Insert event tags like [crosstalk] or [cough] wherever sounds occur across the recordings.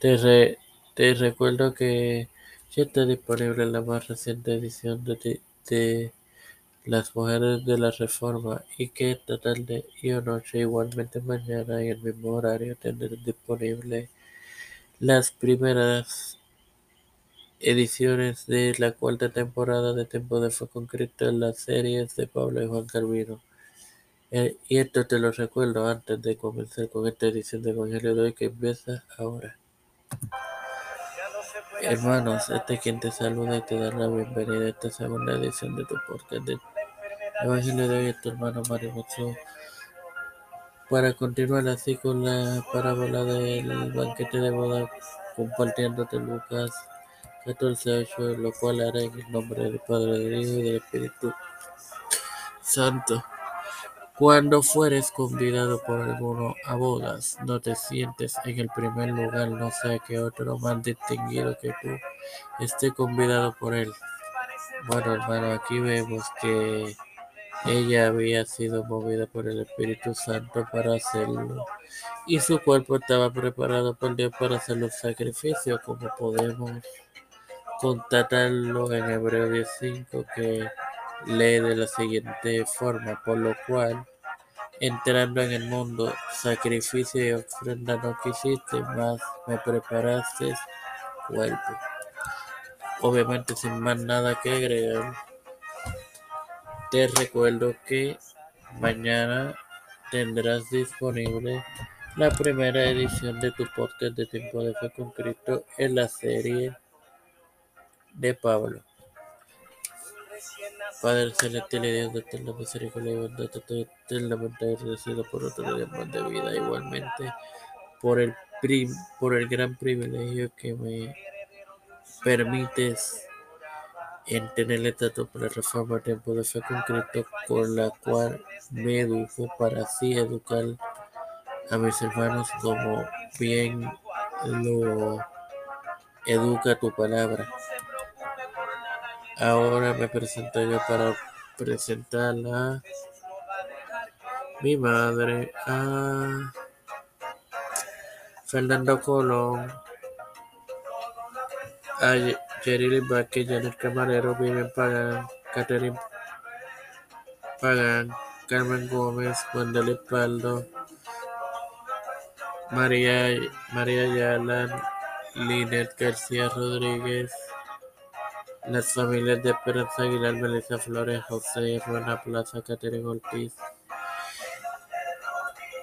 Te, re- te recuerdo que ya está disponible la más reciente edición de, Las Mujeres de la Reforma y que esta tarde y noche, igualmente mañana en el mismo horario, tendrán disponible las primeras ediciones de la cuarta temporada de Tiempo de Fuego con en las series de Pablo y Juan Calvino. Eh, y esto te lo recuerdo antes de comenzar con esta edición de Evangelio de hoy que empieza ahora. Hermanos, este es quien te saluda y te da la bienvenida a esta segunda edición de tu podcast de Evangelio de hoy, es tu hermano Mario Mozo. Para continuar así con la parábola del banquete de boda, compartiéndote Lucas 14.8, lo cual haré en el nombre del Padre, del Hijo y del Espíritu Santo. Cuando fueres convidado por alguno a bodas, no te sientes en el primer lugar, no sea que otro más distinguido que tú esté convidado por él. Bueno, hermano, aquí vemos que ella había sido movida por el Espíritu Santo para hacerlo y su cuerpo estaba preparado por Dios para hacer los sacrificios, como podemos constatarlo en Hebreo 10.5 que lee de la siguiente forma, por lo cual, entrando en el mundo, sacrificio y ofrenda no quisiste, más me preparaste cuerpo. Obviamente sin más nada que agregar, te recuerdo que mañana tendrás disponible la primera edición de tu podcast de Tiempo de Fe con Cristo en la serie de Pablo. Padre celestial y Dios de eterna misericordia y bondad, eternamente agradecido por otro día más de vida, igualmente por el, prim, por el gran privilegio que me permites en tener esta para reforma tiempo de fe con Cristo, con la cual me educo para así educar a mis hermanos como bien lo educa tu palabra. Ahora me presento yo para presentar a mi madre, a Fernando Colón, a Jerry Vázquez, Janet Camarero, Vivian Pagán, Catherine Pagán, Carmen Gómez, Wendell Paldo, María, María Ayala, Linet García Rodríguez, las familias de Esperanza Aguilar, Melissa Flores, José Ruena Plaza, Catherine Ortiz,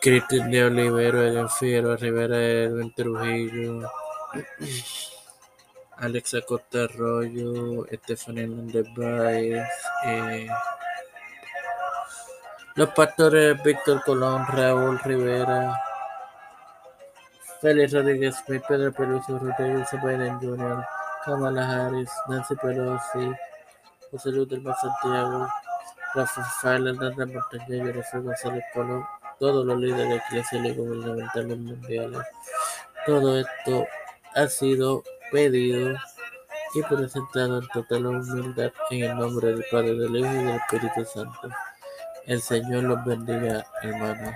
Cristian de Olivero, Eden Figueroa Rivera, Edwin Trujillo, [clears throat] Alexa Costa Arroyo, Estefanía Hernández Báez, eh, los pastores Víctor Colón, Raúl Rivera, Félix Rodríguez Pedro Peluso, Rodríguez Biden Jr., Kamala Harris, Nancy Pelosi, José Luis del Mar Santiago, Rafael Hernández Montañez, Jennifer González Colón, todos los líderes eclesiales y gubernamentales mundiales. Todo esto ha sido pedido y presentado en total humildad en el nombre del Padre, del Hijo y del Espíritu Santo. El Señor los bendiga, hermanos.